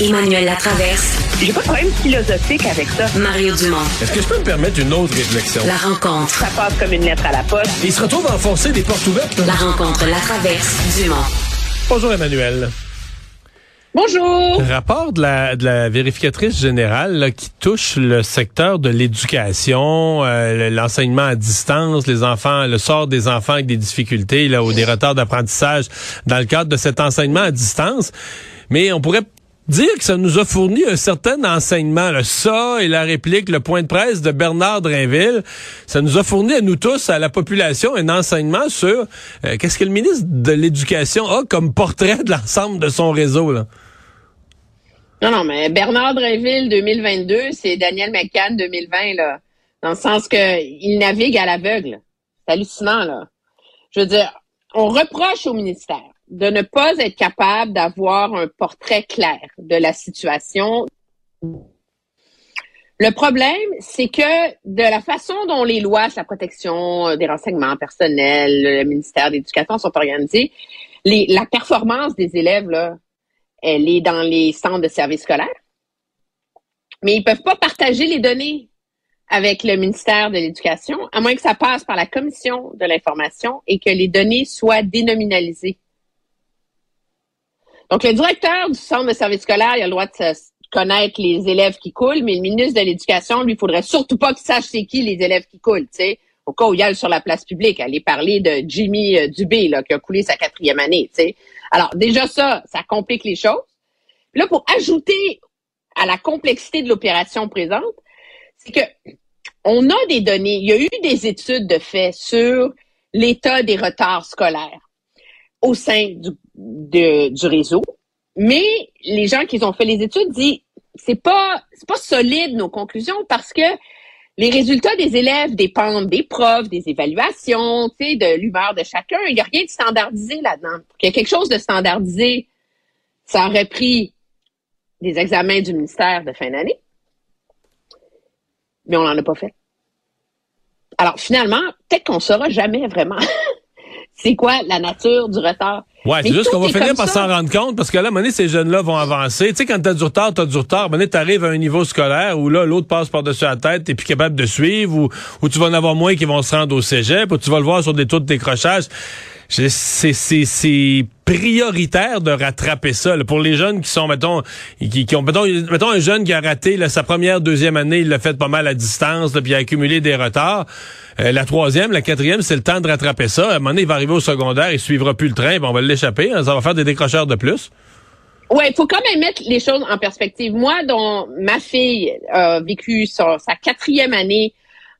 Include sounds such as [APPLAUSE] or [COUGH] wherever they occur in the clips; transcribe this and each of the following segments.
Emmanuel Latraverse. J'ai pas de problème philosophique avec ça. Mario Dumont. Est-ce que je peux me permettre une autre réflexion? La rencontre. Ça passe comme une lettre à la poste. Il se retrouve à enfoncer des portes ouvertes. La rencontre, la traverse, Dumont. Bonjour Emmanuel. Bonjour. Rapport de la, de la vérificatrice générale là, qui touche le secteur de l'éducation, euh, l'enseignement à distance, les enfants, le sort des enfants avec des difficultés là, ou des retards d'apprentissage dans le cadre de cet enseignement à distance. Mais on pourrait dire que ça nous a fourni un certain enseignement. Là. Ça et la réplique, le point de presse de Bernard Drinville, ça nous a fourni à nous tous, à la population, un enseignement sur euh, qu'est-ce que le ministre de l'Éducation a comme portrait de l'ensemble de son réseau. Là? Non, non, mais Bernard Drinville 2022, c'est Daniel McCann 2020, là. Dans le sens que il navigue à l'aveugle. C'est hallucinant, là. Je veux dire, on reproche au ministère de ne pas être capable d'avoir un portrait clair de la situation. Le problème, c'est que de la façon dont les lois sur la protection des renseignements personnels, le ministère de l'Éducation sont organisés, les, la performance des élèves, elle est dans les centres de services scolaires. Mais ils peuvent pas partager les données avec le ministère de l'Éducation, à moins que ça passe par la commission de l'information et que les données soient dénominalisées. Donc, le directeur du centre de service scolaire, il a le droit de connaître les élèves qui coulent, mais le ministre de l'Éducation, lui, il faudrait surtout pas qu'il sache c'est qui les élèves qui coulent, tu sais. Au cas où il y a sur la place publique, aller parler de Jimmy euh, Dubé, là, qui a coulé sa quatrième année, tu sais. Alors, déjà ça, ça complique les choses. Puis là, pour ajouter à la complexité de l'opération présente, c'est que on a des données, il y a eu des études de fait sur l'état des retards scolaires au sein du, réseau, mais les gens qui ont fait les études disent c'est pas c'est pas solide nos conclusions parce que les résultats des élèves dépendent des profs, des évaluations, de l'humeur de chacun. Il n'y a rien de standardisé là-dedans. Pour qu'il y ait quelque chose de standardisé, ça aurait pris des examens du ministère de fin d'année. Mais on n'en a pas fait. Alors finalement, peut-être qu'on saura jamais vraiment [LAUGHS] c'est quoi la nature du retard? Ouais, c'est juste qu'on va finir par s'en rendre compte parce que là, à un moment donné, ces jeunes-là vont avancer. Tu sais, quand t'as du retard, t'as du retard. À un moment donné, t'arrives à un niveau scolaire où là, l'autre passe par-dessus la tête, t'es plus capable de suivre ou, ou tu vas en avoir moins qui vont se rendre au cégep ou tu vas le voir sur des taux de décrochage. C'est prioritaire de rattraper ça. Là, pour les jeunes qui sont, mettons, qui, qui ont, mettons, mettons, un jeune qui a raté là, sa première, deuxième année, il l'a fait pas mal à distance, là, puis a accumulé des retards. Euh, la troisième, la quatrième, c'est le temps de rattraper ça. À un moment donné, il va arriver au secondaire, il suivra plus le train, on va l'échapper. Hein, ça va faire des décrocheurs de plus. Ouais, faut quand même mettre les choses en perspective. Moi, dont ma fille a vécu sa quatrième année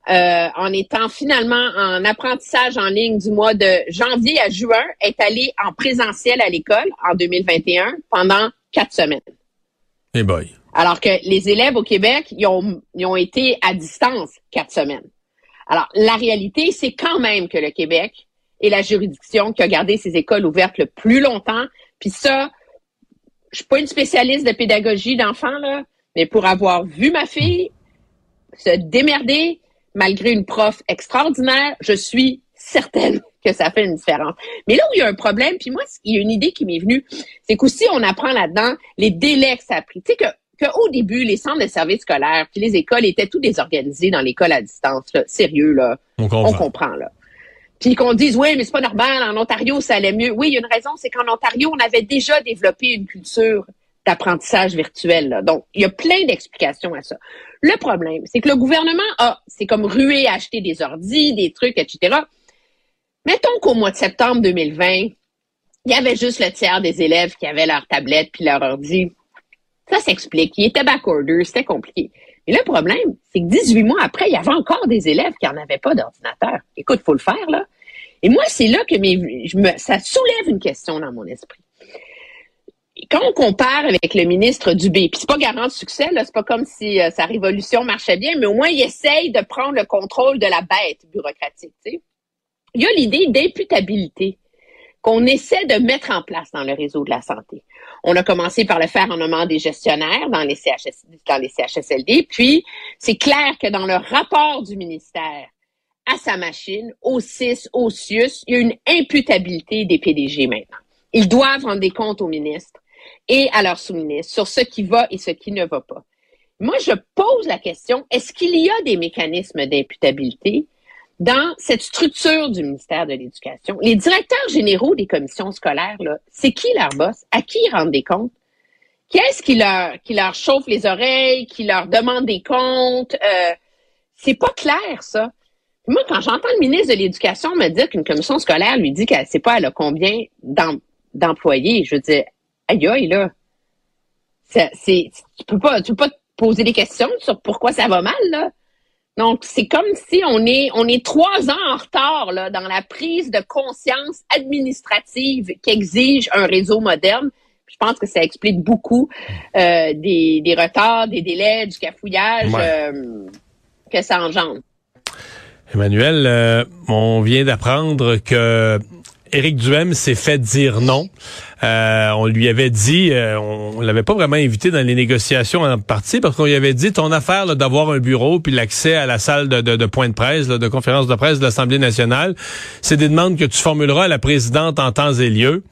euh, en étant finalement en apprentissage en ligne du mois de janvier à juin, est allée en présentiel à l'école en 2021 pendant quatre semaines. Hey boy. Alors que les élèves au Québec, ils ont, ils ont été à distance quatre semaines. Alors, la réalité, c'est quand même que le Québec est la juridiction qui a gardé ses écoles ouvertes le plus longtemps. Puis ça, je suis pas une spécialiste de pédagogie d'enfants, là, mais pour avoir vu ma fille se démerder, malgré une prof extraordinaire, je suis certaine [LAUGHS] que ça fait une différence. Mais là où il y a un problème, puis moi, il y a une idée qui m'est venue, c'est qu'aussi on apprend là-dedans les délais que ça a pris. Tu sais que qu'au début, les centres de services scolaires, puis les écoles étaient tout désorganisés dans l'école à distance. Là. Sérieux, là. On comprend. On comprend, là. Puis qu'on dise, oui, mais c'est pas normal, en Ontario, ça allait mieux. Oui, il y a une raison, c'est qu'en Ontario, on avait déjà développé une culture d'apprentissage virtuel. Là. Donc, il y a plein d'explications à ça. Le problème, c'est que le gouvernement a, c'est comme rué à acheter des ordis, des trucs, etc. Mettons qu'au mois de septembre 2020, il y avait juste le tiers des élèves qui avaient leur tablette puis leur ordi. Ça s'explique. Il était backorder, c'était compliqué. Mais le problème, c'est que 18 mois après, il y avait encore des élèves qui n'en avaient pas d'ordinateur. Écoute, faut le faire, là. Et moi, c'est là que je me, ça soulève une question dans mon esprit. Quand on compare avec le ministre Dubé, puis c'est pas garant de succès, là, c'est pas comme si euh, sa révolution marchait bien, mais au moins il essaye de prendre le contrôle de la bête bureaucratique. Il y a l'idée d'imputabilité qu'on essaie de mettre en place dans le réseau de la santé. On a commencé par le faire en nommant des gestionnaires dans les, dans les CHSLD, puis c'est clair que dans le rapport du ministère à sa machine, au CIS, au CIUS, il y a une imputabilité des PDG maintenant. Ils doivent rendre des comptes aux ministres et à leurs sous-ministres sur ce qui va et ce qui ne va pas. Moi, je pose la question, est-ce qu'il y a des mécanismes d'imputabilité dans cette structure du ministère de l'Éducation? Les directeurs généraux des commissions scolaires, c'est qui leur boss? À qui ils rendent des comptes? Qu'est-ce qui leur, qui leur chauffe les oreilles, qui leur demande des comptes? Euh, c'est pas clair, ça. Moi, quand j'entends le ministre de l'Éducation me dire qu'une commission scolaire lui dit qu'elle sait pas elle a combien d'employés, je veux dire, aïe aïe, là. C'est, tu peux pas, tu peux pas te poser des questions sur pourquoi ça va mal, là. Donc, c'est comme si on est, on est trois ans en retard, là, dans la prise de conscience administrative qu'exige un réseau moderne. Je pense que ça explique beaucoup euh, des, des retards, des délais, du cafouillage euh, que ça engendre. Emmanuel, euh, on vient d'apprendre que Éric Duhem s'est fait dire non. Euh, on lui avait dit, euh, on, l'avait pas vraiment invité dans les négociations en partie parce qu'on lui avait dit ton affaire d'avoir un bureau puis l'accès à la salle de, de, point de presse, de conférence de presse de l'Assemblée nationale, c'est des demandes que tu formuleras à la présidente en temps et lieu.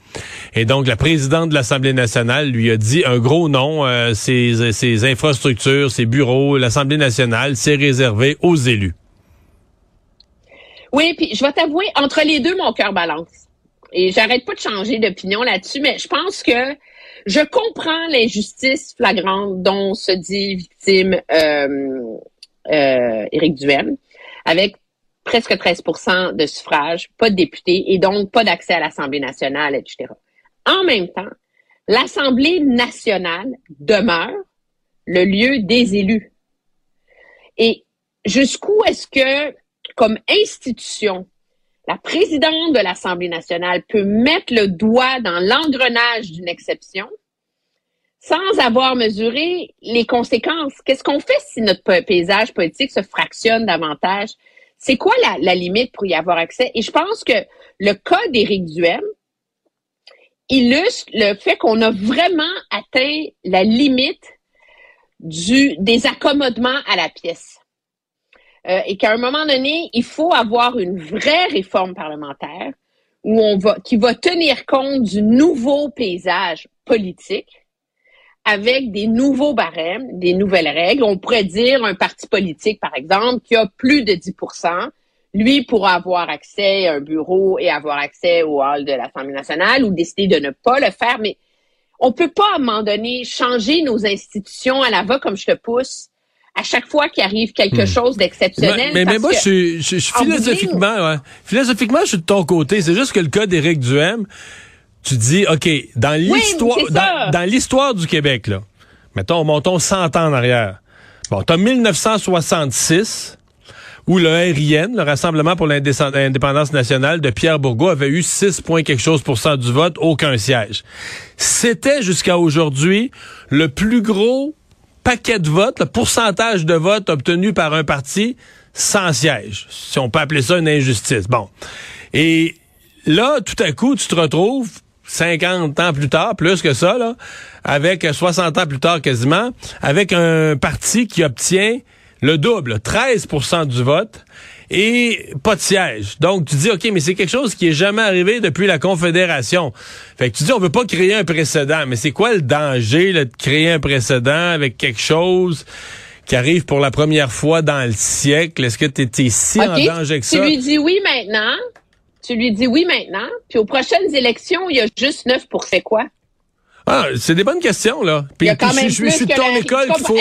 Et donc la présidente de l'Assemblée nationale lui a dit un gros non, ses, ses infrastructures, ses bureaux, l'Assemblée nationale, c'est réservé aux élus. Oui, puis je vais t'avouer, entre les deux, mon cœur balance. Et j'arrête pas de changer d'opinion là-dessus, mais je pense que je comprends l'injustice flagrante dont se dit victime euh, euh, Éric Duhem, avec presque 13% de suffrage, pas de députés et donc pas d'accès à l'Assemblée nationale, etc. En même temps, l'Assemblée nationale demeure le lieu des élus. Et jusqu'où est-ce que comme institution, la présidente de l'Assemblée nationale peut mettre le doigt dans l'engrenage d'une exception sans avoir mesuré les conséquences. Qu'est-ce qu'on fait si notre paysage politique se fractionne davantage? C'est quoi la, limite pour y avoir accès? Et je pense que le cas d'Éric Duhem illustre le fait qu'on a vraiment atteint la limite du, des accommodements à la pièce. Euh, et qu'à un moment donné, il faut avoir une vraie réforme parlementaire où on va, qui va tenir compte du nouveau paysage politique avec des nouveaux barèmes, des nouvelles règles. On pourrait dire un parti politique, par exemple, qui a plus de 10% lui pourra avoir accès à un bureau et avoir accès au hall de l'Assemblée nationale ou décider de ne pas le faire. Mais on peut pas, à un moment donné, changer nos institutions à la va comme je te pousse à chaque fois qu'il arrive quelque hmm. chose d'exceptionnel. Mais, mais, moi, je suis, je, philosophiquement, ouais, philosophiquement, je suis de ton côté. C'est juste que le cas d'Éric Duhem, tu dis, OK, dans l'histoire, dans, l'histoire du Québec, là, mettons, montons 100 ans en arrière. Bon, t'as 1966, où le RIN, le Rassemblement pour l'indépendance nationale de Pierre Bourgault, avait eu 6 points quelque chose pour cent du vote, aucun siège. C'était jusqu'à aujourd'hui le plus gros paquet de votes, le pourcentage de votes obtenus par un parti sans siège, si on peut appeler ça une injustice. Bon. Et là, tout à coup, tu te retrouves 50 ans plus tard, plus que ça, là, avec 60 ans plus tard quasiment, avec un parti qui obtient le double, 13% du vote, et pas de siège. Donc, tu dis, OK, mais c'est quelque chose qui est jamais arrivé depuis la Confédération. Fait que tu dis, on veut pas créer un précédent. Mais c'est quoi le danger de créer un précédent avec quelque chose qui arrive pour la première fois dans le siècle? Est-ce que tu étais si en danger que ça? Tu lui dis oui maintenant. Tu lui dis oui maintenant. Puis aux prochaines élections, il y a juste 9 pour c'est quoi? Ah, c'est des bonnes questions, là. Puis, je, suis de ton école qu'il faut,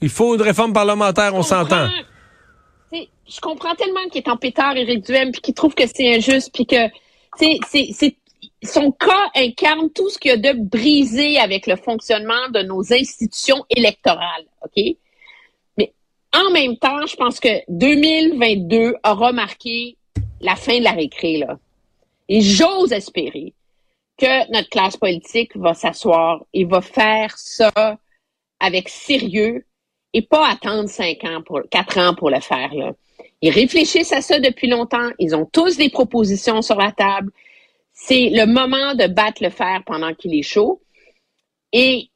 il faut une réforme parlementaire, on s'entend je comprends tellement qu'il est en pétard, Éric Duhem, puis qu'il trouve que c'est injuste, puis que c'est, son cas incarne tout ce qu'il y a de brisé avec le fonctionnement de nos institutions électorales, OK? Mais en même temps, je pense que 2022 aura marqué la fin de la récré, là. Et j'ose espérer que notre classe politique va s'asseoir et va faire ça avec sérieux et pas attendre cinq ans pour, quatre ans pour le faire, là. Ils réfléchissent à ça depuis longtemps. Ils ont tous des propositions sur la table. C'est le moment de battre le fer pendant qu'il est chaud. Et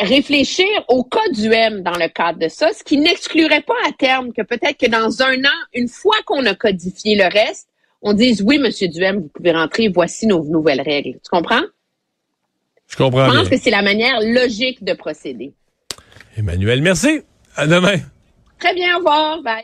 réfléchir au cas du M dans le cadre de ça, ce qui n'exclurait pas à terme que peut-être que dans un an, une fois qu'on a codifié le reste, on dise oui, Monsieur Duhem, vous pouvez rentrer, voici nos nouvelles règles. Tu comprends? Je comprends. Je pense bien. que c'est la manière logique de procéder. Emmanuel, merci. À demain. Très bien, au revoir. Bye.